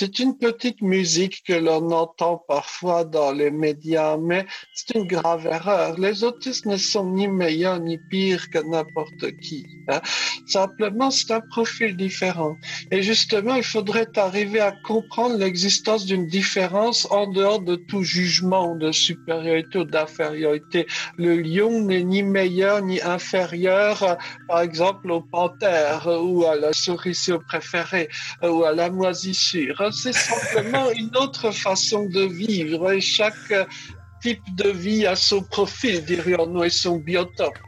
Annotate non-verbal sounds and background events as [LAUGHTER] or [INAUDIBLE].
C'est une petite musique que l'on entend parfois dans les médias, mais c'est une grave erreur. Les autistes ne sont ni meilleurs ni pires que n'importe qui. Hein. Simplement, c'est un profil différent. Et justement, il faudrait arriver à comprendre l'existence d'une différence en dehors de tout jugement de supériorité ou d'infériorité. Le lion n'est ni meilleur ni inférieur, par exemple, au panthère ou à la souricier préférée ou à la moisissure. C'est simplement [LAUGHS] une autre façon de vivre et chaque type de vie a son profil, dirions-nous, et son biotope.